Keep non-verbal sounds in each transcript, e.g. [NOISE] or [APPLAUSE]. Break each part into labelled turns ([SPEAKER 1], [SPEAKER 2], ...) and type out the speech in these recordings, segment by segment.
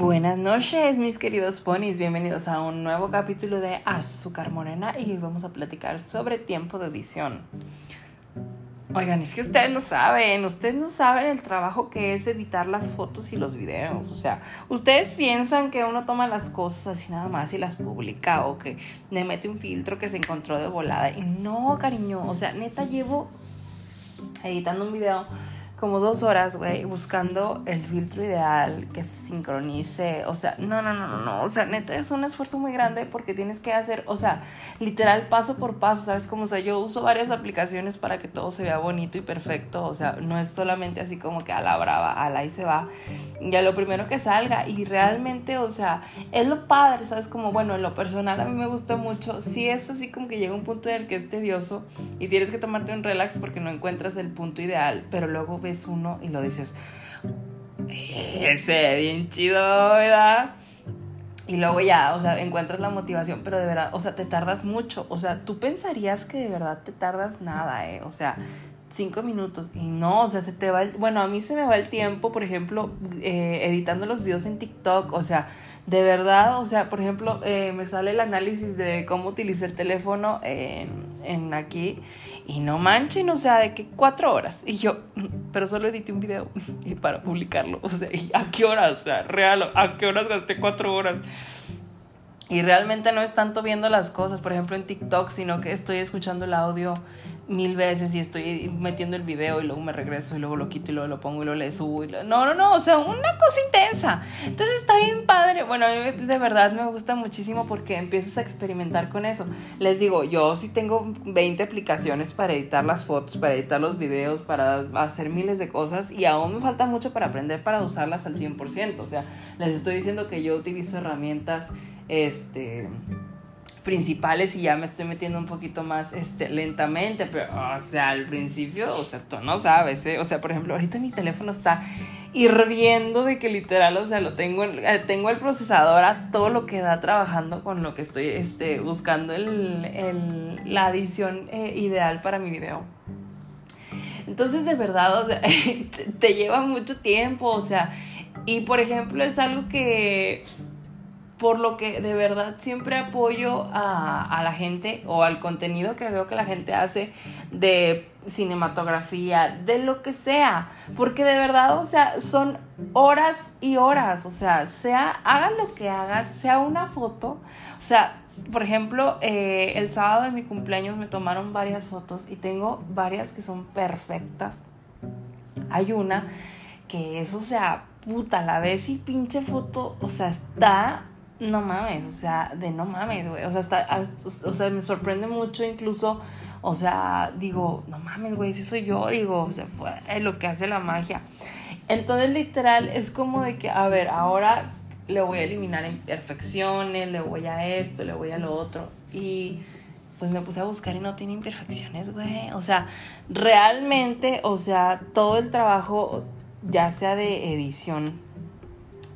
[SPEAKER 1] Buenas noches, mis queridos ponis. Bienvenidos a un nuevo capítulo de Azúcar Morena y vamos a platicar sobre tiempo de edición. Oigan, es que ustedes no saben, ustedes no saben el trabajo que es editar las fotos y los videos. O sea, ustedes piensan que uno toma las cosas así nada más y las publica o que le mete un filtro que se encontró de volada. Y no, cariño, o sea, neta llevo editando un video como dos horas, güey, buscando el filtro ideal que se sincronice. O sea, no, no, no, no, no. O sea, neta, es un esfuerzo muy grande porque tienes que hacer, o sea, literal paso por paso, ¿sabes? Como, o sea, yo uso varias aplicaciones para que todo se vea bonito y perfecto. O sea, no es solamente así como que a la brava, a la y se va. Ya lo primero que salga. Y realmente, o sea, es lo padre, ¿sabes? Como, bueno, en lo personal a mí me gusta mucho. Si es así como que llega un punto en el que es tedioso y tienes que tomarte un relax porque no encuentras el punto ideal, pero luego ves uno y lo dices, ese, bien chido, ¿verdad? Y luego ya, o sea, encuentras la motivación, pero de verdad, o sea, te tardas mucho. O sea, tú pensarías que de verdad te tardas nada, ¿eh? O sea, cinco minutos. Y no, o sea, se te va el... Bueno, a mí se me va el tiempo, por ejemplo, eh, editando los videos en TikTok. O sea, de verdad, o sea, por ejemplo, eh, me sale el análisis de cómo utilizar el teléfono en aquí. Y no manchen, o sea, de que cuatro horas. Y yo, pero solo edité un video [LAUGHS] para publicarlo. O sea, ¿y ¿a qué horas? O sea, real, ¿a qué horas gasté cuatro horas? Y realmente no es tanto viendo las cosas, por ejemplo, en TikTok, sino que estoy escuchando el audio mil veces y estoy metiendo el video y luego me regreso y luego lo quito y luego lo pongo y luego le subo y no, no, no, o sea, una cosa intensa. Entonces está bien padre. Bueno, a mí de verdad me gusta muchísimo porque empiezas a experimentar con eso. Les digo, yo sí tengo 20 aplicaciones para editar las fotos, para editar los videos, para hacer miles de cosas y aún me falta mucho para aprender para usarlas al 100%. O sea, les estoy diciendo que yo utilizo herramientas, este principales y ya me estoy metiendo un poquito más este, lentamente, pero, o sea, al principio, o sea, tú no sabes, ¿eh? O sea, por ejemplo, ahorita mi teléfono está hirviendo de que literal, o sea, lo tengo, eh, tengo el procesador a todo lo que da trabajando con lo que estoy este, buscando el, el, la adición eh, ideal para mi video. Entonces, de verdad, o sea, [LAUGHS] te lleva mucho tiempo, o sea, y por ejemplo, es algo que por lo que de verdad siempre apoyo a, la gente o al contenido que veo que la gente hace de cinematografía, de lo que sea, porque de verdad, o sea, son horas y horas, o sea, sea, hagan lo que hagas, sea una foto, o sea, por ejemplo, eh, el sábado de mi cumpleaños me tomaron varias fotos y tengo varias que son perfectas. Hay una que es, o sea, puta, la ves y pinche foto, o sea, está no mames, o sea, de no mames, güey. O sea, hasta, o sea, me sorprende mucho incluso, o sea, digo, no mames, güey, si soy yo, digo, o sea, fue lo que hace la magia. Entonces, literal, es como de que, a ver, ahora le voy a eliminar imperfecciones, le voy a esto, le voy a lo otro. Y pues me puse a buscar y no tiene imperfecciones, güey. O sea, realmente, o sea, todo el trabajo, ya sea de edición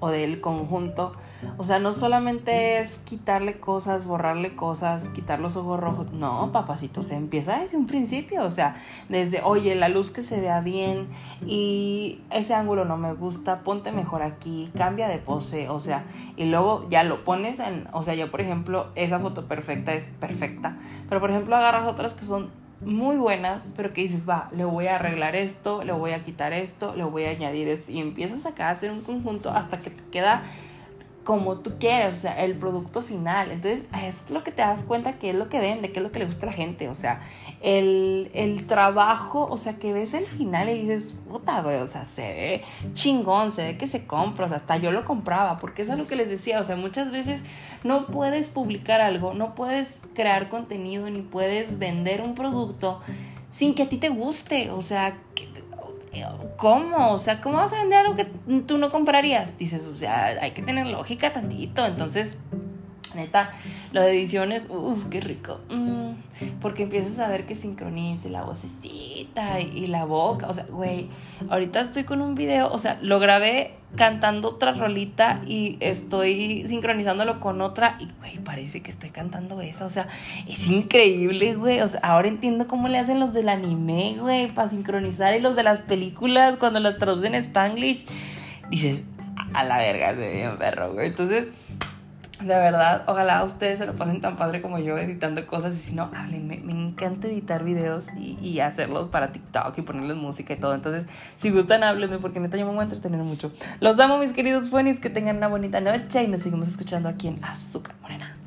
[SPEAKER 1] o del conjunto, o sea, no solamente es quitarle cosas, borrarle cosas, quitar los ojos rojos. No, papacito, se empieza desde un principio. O sea, desde, oye, la luz que se vea bien y ese ángulo no me gusta, ponte mejor aquí, cambia de pose. O sea, y luego ya lo pones en, o sea, yo por ejemplo, esa foto perfecta es perfecta. Pero por ejemplo, agarras otras que son muy buenas, pero que dices, va, le voy a arreglar esto, le voy a quitar esto, le voy a añadir esto. Y empiezas acá a hacer un conjunto hasta que te queda como tú quieres, o sea, el producto final. Entonces, es lo que te das cuenta que es lo que vende, que es lo que le gusta a la gente, o sea, el, el trabajo, o sea, que ves el final y dices, puta, güey, o sea, se ve chingón, se ve que se compra, o sea, hasta yo lo compraba, porque eso es lo que les decía, o sea, muchas veces no puedes publicar algo, no puedes crear contenido, ni puedes vender un producto sin que a ti te guste, o sea, que ¿cómo? O sea, ¿cómo vas a vender algo que tú no comprarías? Dices, o sea, hay que tener lógica tantito. Entonces, neta, lo de ediciones, uff, qué rico. Mm, porque empiezas a ver que sincronice la vocecita y, la boca. O sea, güey, ahorita estoy con un video, o sea, lo grabé cantando otra rolita y estoy sincronizándolo con otra y, güey, parece que estoy cantando esa. O sea, es increíble, güey. O sea, ahora entiendo cómo le hacen los del anime, güey, para sincronizar y los de las películas cuando las traducen en spanglish. Dices, a la verga, se ve bien perro, güey. Entonces, de verdad, ojalá ustedes se lo pasen tan padre como yo editando cosas y si no, háblenme. Me encanta editar videos y, hacerlos para TikTok y ponerles música y todo. Entonces, si gustan, háblenme porque neta yo me voy a entretener mucho. Los amo, mis queridos buenis, que tengan una bonita noche y nos seguimos escuchando aquí en Azúcar Morena.